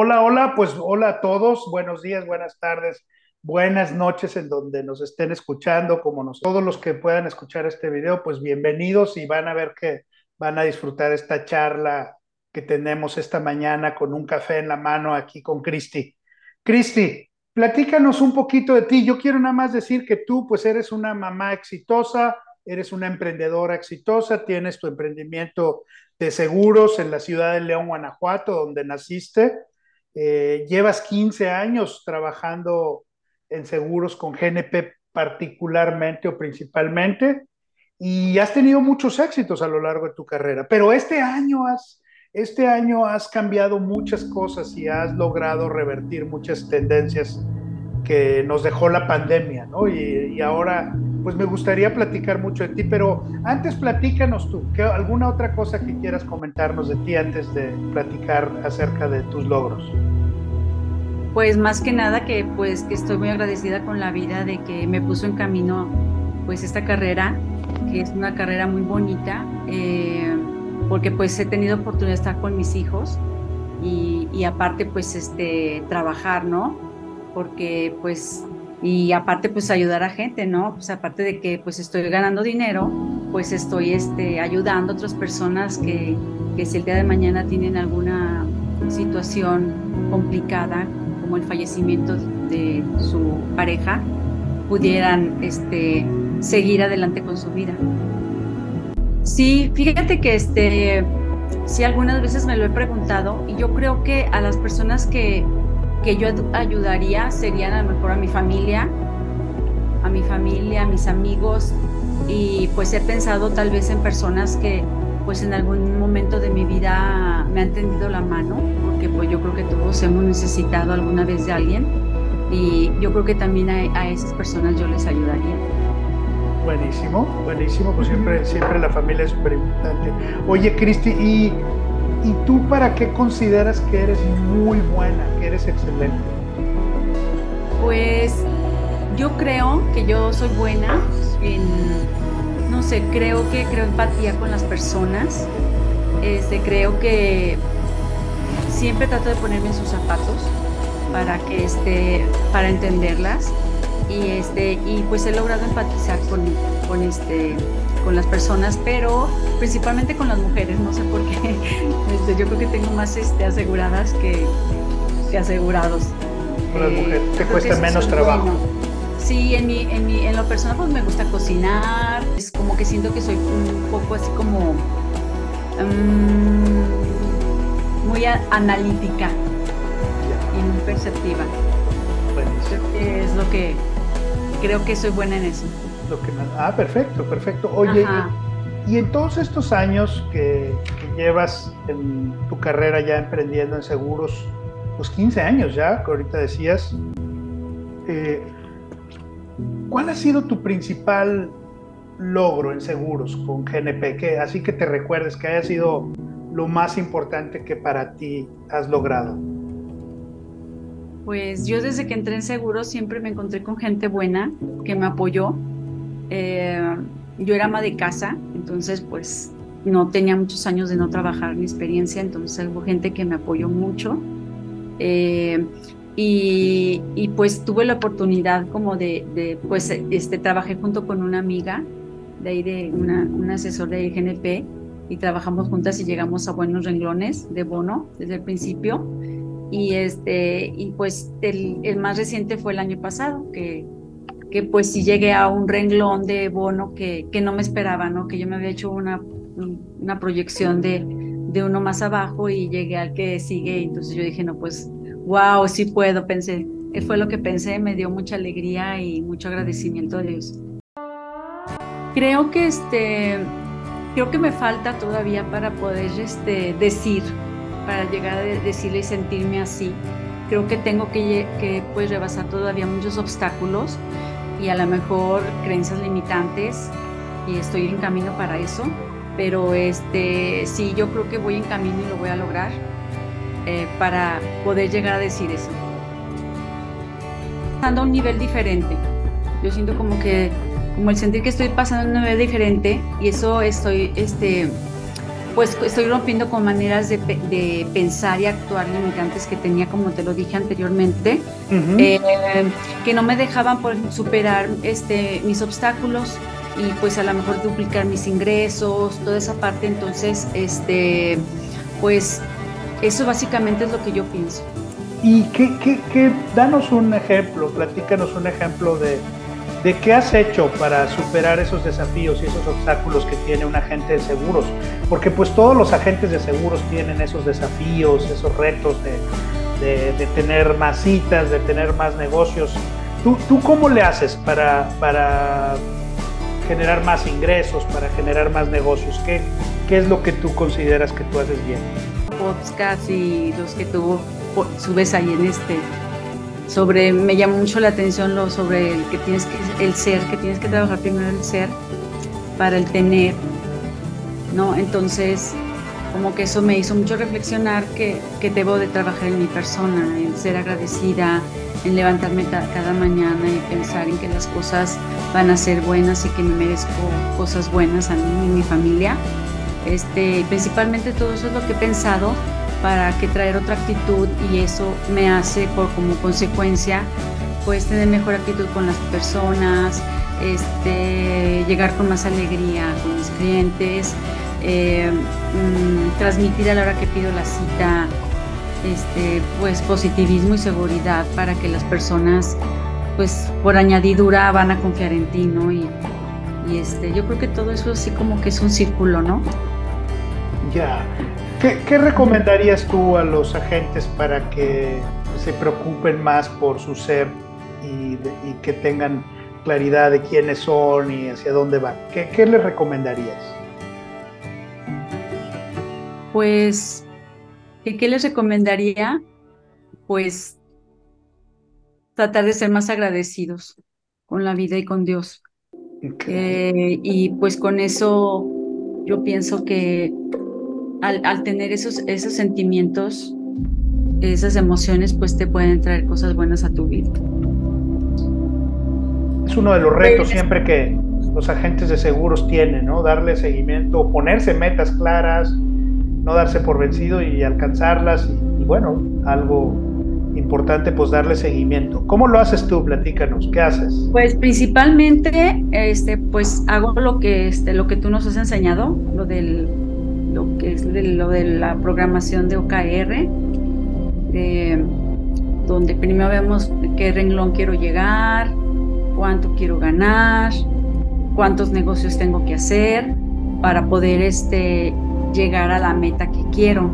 Hola, hola, pues hola a todos, buenos días, buenas tardes, buenas noches en donde nos estén escuchando, como todos los que puedan escuchar este video, pues bienvenidos y van a ver que van a disfrutar esta charla que tenemos esta mañana con un café en la mano aquí con Cristi. Cristi, platícanos un poquito de ti. Yo quiero nada más decir que tú pues eres una mamá exitosa, eres una emprendedora exitosa, tienes tu emprendimiento de seguros en la ciudad de León, Guanajuato, donde naciste. Eh, llevas 15 años trabajando en seguros con GNP particularmente o principalmente y has tenido muchos éxitos a lo largo de tu carrera, pero este año has, este año has cambiado muchas cosas y has logrado revertir muchas tendencias que nos dejó la pandemia, ¿no? Y, y ahora, pues me gustaría platicar mucho de ti, pero antes platícanos tú, ¿qué, ¿alguna otra cosa que quieras comentarnos de ti antes de platicar acerca de tus logros? Pues más que nada que pues que estoy muy agradecida con la vida de que me puso en camino pues esta carrera, que es una carrera muy bonita, eh, porque pues he tenido oportunidad de estar con mis hijos y, y aparte pues este trabajar, ¿no? Porque pues y aparte pues ayudar a gente, ¿no? Pues aparte de que pues estoy ganando dinero, pues estoy este, ayudando a otras personas que, que si el día de mañana tienen alguna situación complicada, como el fallecimiento de su pareja, pudieran este, seguir adelante con su vida. Sí, fíjate que este, sí algunas veces me lo he preguntado y yo creo que a las personas que, que yo ayudaría serían a lo mejor a mi familia, a mi familia, a mis amigos y pues he pensado tal vez en personas que pues en algún momento de mi vida me han tendido la mano, porque pues yo creo que todos hemos necesitado alguna vez de alguien y yo creo que también a, a esas personas yo les ayudaría. Buenísimo, buenísimo, pues siempre, siempre la familia es súper importante. Oye, Cristi, ¿y, ¿y tú para qué consideras que eres muy buena, que eres excelente? Pues yo creo que yo soy buena en, no sé, creo que creo empatía con las personas. Este, creo que siempre trato de ponerme en sus zapatos para que este, para entenderlas y este y pues he logrado empatizar con, con este con las personas pero principalmente con las mujeres no sé por qué. Este, yo creo que tengo más este aseguradas que, que asegurados. Con las mujeres te cuesta menos trabajo. bueno. sí en mi, en mi en lo personal pues me gusta cocinar. Es como que siento que soy un poco así como um, muy a, analítica y muy perceptiva. Es lo que creo que soy buena en eso. Lo que, ah, perfecto, perfecto. Oye, y, y, en todos estos años que, que, llevas en tu carrera ya emprendiendo en seguros, pues 15 años ya, que ahorita decías, eh, ¿cuál ha sido tu principal logro en seguros con GNP? Que, así que te recuerdes que haya sido lo más importante que para ti has logrado. Pues yo desde que entré en seguros siempre me encontré con gente buena que me apoyó. Eh, yo era ama de casa, entonces pues no tenía muchos años de no trabajar mi experiencia, entonces hubo gente que me apoyó mucho. Eh, y, y, pues tuve la oportunidad como de, de, pues este, trabajé junto con una amiga de ahí de una, un asesor de GNP y trabajamos juntas y llegamos a buenos renglones de bono desde el principio y este y pues el, el, más reciente fue el año pasado que, que pues sí llegué a un renglón de bono que, que no me esperaba no que yo me había hecho una, una proyección de, de uno más abajo y llegué al que sigue entonces yo dije no pues wow sí puedo pensé fue lo que pensé me dio mucha alegría y mucho agradecimiento a Dios creo que este creo que me falta todavía para poder este decir para llegar a decirle y sentirme así. Creo que tengo que, que pues, rebasar todavía muchos obstáculos y a lo mejor creencias limitantes y estoy en camino para eso. Pero este, sí, yo creo que voy en camino y lo voy a lograr eh, para poder llegar a decir eso. Pasando a un nivel diferente. Yo siento como que, como el sentir que estoy pasando a un nivel diferente y eso estoy, este, pues estoy rompiendo con maneras de, pensar y actuar limitantes que tenía, como te lo dije anteriormente, eh, que no me dejaban por superar este, mis obstáculos y pues a lo mejor duplicar mis ingresos, toda esa parte. Entonces, este, pues eso básicamente es lo que yo pienso. Y qué, qué, qué, danos un ejemplo, platícanos un ejemplo de, de qué has hecho para superar esos desafíos y esos obstáculos que tiene un agente de seguros. Porque pues todos los agentes de seguros tienen esos desafíos, esos retos de, de, tener más citas, de tener más negocios. ¿Tú, tú cómo le haces para, para generar más ingresos, para generar más negocios? ¿Qué, ¿Qué es lo que tú consideras que tú haces bien? Podcast y los que tú subes ahí en este sobre me llamó mucho la atención lo sobre el que tienes que el ser que tienes que trabajar primero el ser para el tener no entonces como que eso me hizo mucho reflexionar que, que debo de trabajar en mi persona en ser agradecida en levantarme cada mañana y pensar en que las cosas van a ser buenas y que me merezco cosas buenas a mí y mi familia. Este principalmente todo eso es lo que he pensado para que traer otra actitud y eso me hace por como consecuencia pues tener mejor actitud con las personas, este, llegar con más alegría con mis clientes, eh, mm, transmitir a la hora que pido la cita este, pues positivismo y seguridad para que las personas pues por añadidura van a confiar en ti, ¿no? Y, y este, yo creo que todo eso así como que es un círculo, ¿no? Ya, ¿Qué, recomendarías tú a los agentes para que se preocupen más por su ser y, que tengan claridad de quiénes son y hacia dónde van? ¿Qué, qué les recomendarías? Pues, ¿qué, les recomendaría? Pues tratar de ser más agradecidos con la vida y con Dios. Eh, y pues con eso yo pienso que al, tener esos, esos sentimientos, esas emociones, pues te pueden traer cosas buenas a tu vida. Es uno de los retos siempre que los agentes de seguros tienen, ¿no? Darle seguimiento, ponerse metas claras, no darse por vencido y alcanzarlas. Y, bueno, algo importante, pues darle seguimiento. ¿Cómo lo haces tú? Platícanos, ¿qué haces? Pues principalmente, este, pues hago lo que, este, lo que tú nos has enseñado, lo del que es lo de la programación de OKR, donde primero vemos qué renglón quiero llegar, cuánto quiero ganar, cuántos negocios tengo que hacer para poder este, llegar a la meta que quiero.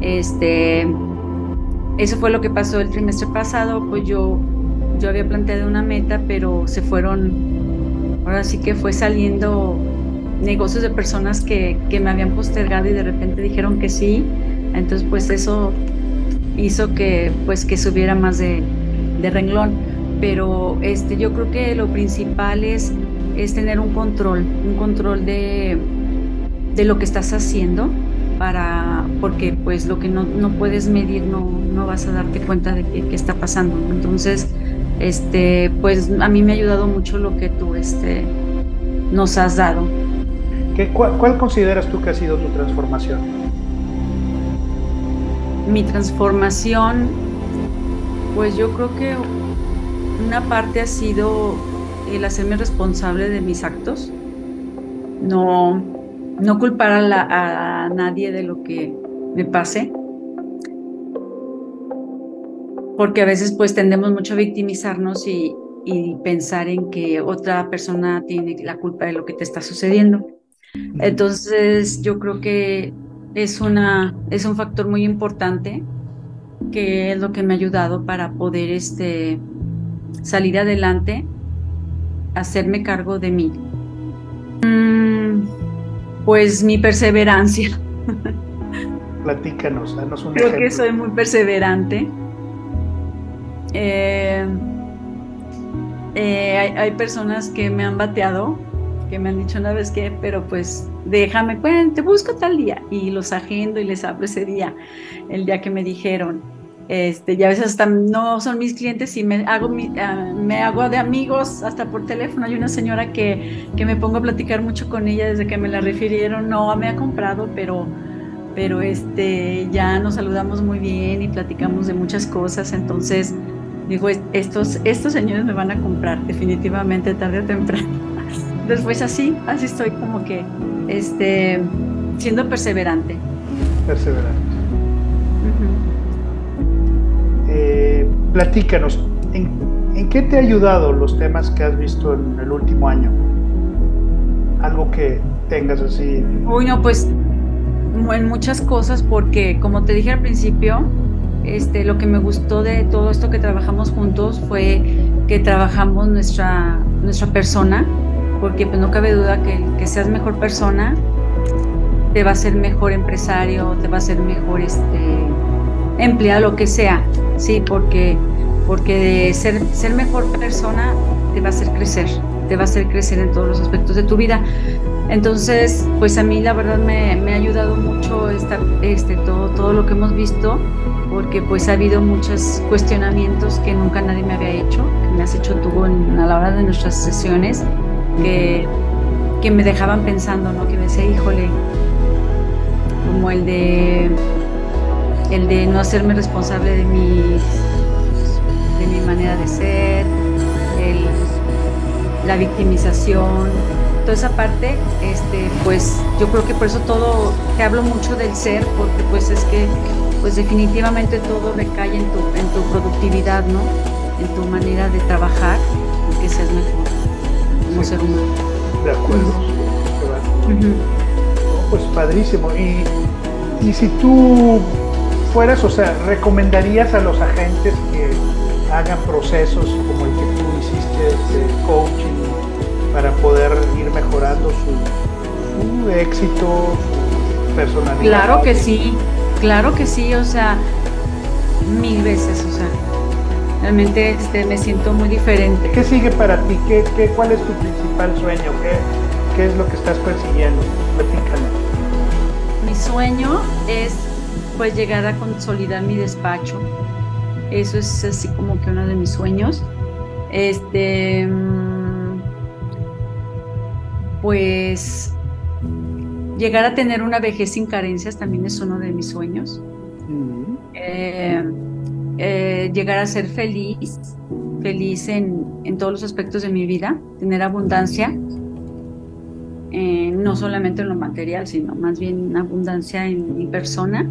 Este, eso fue lo que pasó el trimestre pasado, pues yo, yo había planteado una meta, pero se fueron, ahora sí que fue saliendo negocios de personas que, que, me habían postergado y de repente dijeron que sí. Entonces, pues eso hizo que, pues, que subiera más de, de renglón. Pero este, yo creo que lo principal es, es tener un control, un control de, de lo que estás haciendo para porque pues lo que no, no puedes medir no, no, vas a darte cuenta de qué, está pasando entonces este pues a mí me ha ayudado mucho lo que tú este nos has dado cuál, consideras tú que ha sido tu transformación? Mi transformación, pues yo creo que una parte ha sido el hacerme responsable de mis actos, no, no culpar a, a nadie de lo que me pase, porque a veces pues tendemos mucho a victimizarnos y pensar en que otra persona tiene la culpa de lo que te está sucediendo. Entonces yo creo que es, una, es un factor muy importante que es lo que me ha ayudado para poder este, salir adelante, hacerme cargo de mí. Mm, pues mi perseverancia. Platícanos, danos un Creo que soy muy perseverante. Eh, eh, hay, hay personas que me han bateado me han dicho una vez que, pero pues déjame, pues te busco tal día y los agendo y les hablo ese día, el día que me dijeron. Este, y a veces hasta no son mis clientes y me hago, ah, me hago de amigos hasta por teléfono. Hay una señora que, que, me pongo a platicar mucho con ella desde que me la refirieron. No me ha comprado, pero, pero este, ya nos saludamos muy bien y platicamos de muchas cosas. Entonces, digo, estos, estos señores me van a comprar definitivamente tarde o temprano. Después así, así estoy como que este, siendo perseverante. Perseverante. Eh, platícanos, ¿en, ¿en, qué te ha ayudado los temas que has visto en el último año? Algo que tengas así. Uy, no, pues en muchas cosas, porque como te dije al principio, este, lo que me gustó de todo esto que trabajamos juntos fue que trabajamos nuestra, nuestra persona, porque pues no cabe duda que, que seas mejor persona te va a ser mejor empresario, te va a ser mejor este, empleado, lo que sea, sí, porque, porque de ser, ser mejor persona te va a hacer crecer, te va a hacer crecer en todos los aspectos de tu vida. Entonces, pues a mí la verdad me, me ha ayudado mucho esta, este, todo, todo lo que hemos visto porque pues ha habido muchos cuestionamientos que nunca nadie me había hecho, que me has hecho tú en, a la hora de nuestras sesiones, que, que me dejaban pensando, ¿no? Que me decía, híjole, como el de el de no hacerme responsable de mi de mi manera de ser, el, la victimización, toda esa parte, este, pues yo creo que por eso todo, te hablo mucho del ser, porque pues es que pues definitivamente todo recae en tu, en tu productividad, ¿no? En tu manera de trabajar y que seas mejor como ser humano. De acuerdo. Pues padrísimo. Y, y si tú fueras, o sea, ¿recomendarías a los agentes que hagan procesos como el que tú hiciste de coaching para poder ir mejorando su, su éxito, su personalidad? Claro que sí. Claro que sí, o sea, mil veces, o sea, realmente este, me siento muy diferente. ¿Qué sigue para ti? ¿Qué, qué, cuál es tu principal sueño? ¿Qué, ¿Qué es lo que estás persiguiendo? Platícame. Mi sueño es pues llegar a consolidar mi despacho. Eso es así como que uno de mis sueños. Este, mm, pues Llegar a tener una vejez sin carencias también es uno de mis sueños. Eh, eh, llegar a ser feliz, feliz en, todos los aspectos de mi vida, tener abundancia, eh, no solamente en lo material, sino más bien abundancia en mi persona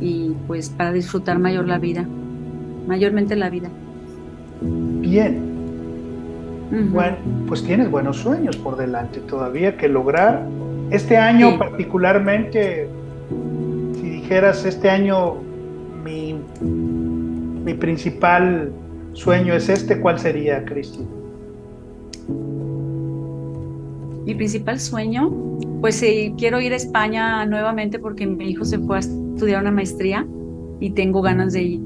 y pues para disfrutar mayor la vida, mayormente la vida. Bien. Bueno, pues tienes buenos sueños por delante todavía que lograr este año particularmente, si dijeras, este año mi, mi principal sueño es este, ¿cuál sería, Cristi? Mi principal sueño, pues sí, quiero ir a España nuevamente porque mi hijo se fue a estudiar una maestría y tengo ganas de ir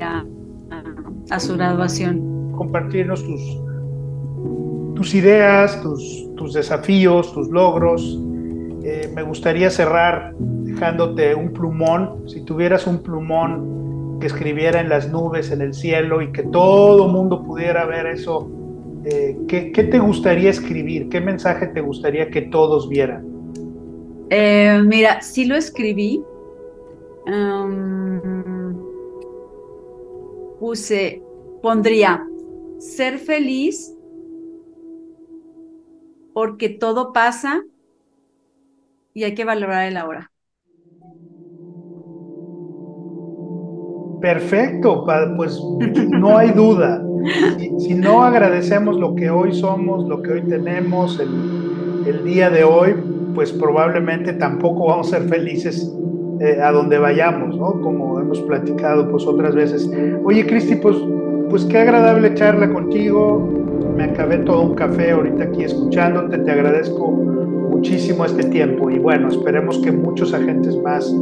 a, a su graduación. Compartirnos tus, tus ideas, tus, tus desafíos, tus logros. Eh, me gustaría cerrar dejándote un plumón. Si tuvieras un plumón que escribiera en las nubes, en el cielo y que todo mundo pudiera ver eso, eh, ¿qué, te gustaría escribir? ¿Qué mensaje te gustaría que todos vieran? Eh, mira, sí lo escribí. Puse, pondría, ser feliz porque todo pasa y hay que valorar el ahora. Perfecto, pues no hay duda. Si, no agradecemos lo que hoy somos, lo que hoy tenemos, el, día de hoy, pues probablemente tampoco vamos a ser felices eh, a donde vayamos, ¿no? Como hemos platicado pues otras veces. Oye, Cristi, pues, pues qué agradable charla contigo me acabé todo un café ahorita aquí escuchándote, te agradezco muchísimo este tiempo y bueno, esperemos que muchos agentes más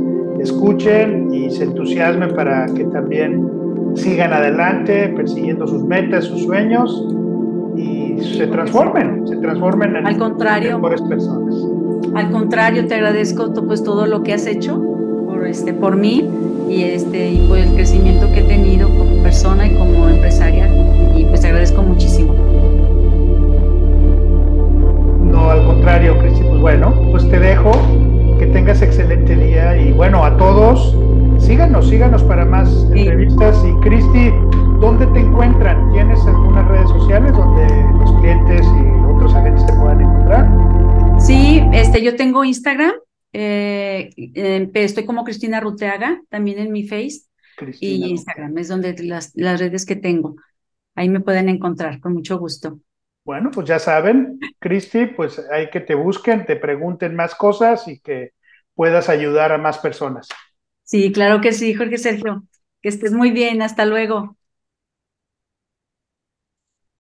escuchen y se entusiasmen para que también sigan adelante persiguiendo sus metas, sus sueños y se transformen, se transformen en, al contrario, mejores personas. Al contrario, te agradezco pues todo lo que has hecho por, este, por mí y, este, y por el crecimiento que he tenido como persona y como empresaria. Y pues te agradezco muchísimo. No, al contrario, Cristi, pues bueno, pues te dejo, tengas excelente día y bueno, a todos, síganos, síganos para más entrevistas y Cristi, ¿dónde te encuentran? ¿Tienes algunas redes sociales donde los clientes y otros agentes te puedan encontrar? Sí, este, yo tengo Instagram, eh, eh, estoy como Cristina Ruteaga, también en mi Face y Instagram, es donde las, las redes que tengo. Ahí me pueden encontrar, con mucho gusto. Bueno, pues ya saben, Cristi, pues hay que te busquen, te pregunten más cosas y que puedas ayudar a más personas. Sí, claro que sí, Jorge Sergio. Que estés muy bien, hasta luego.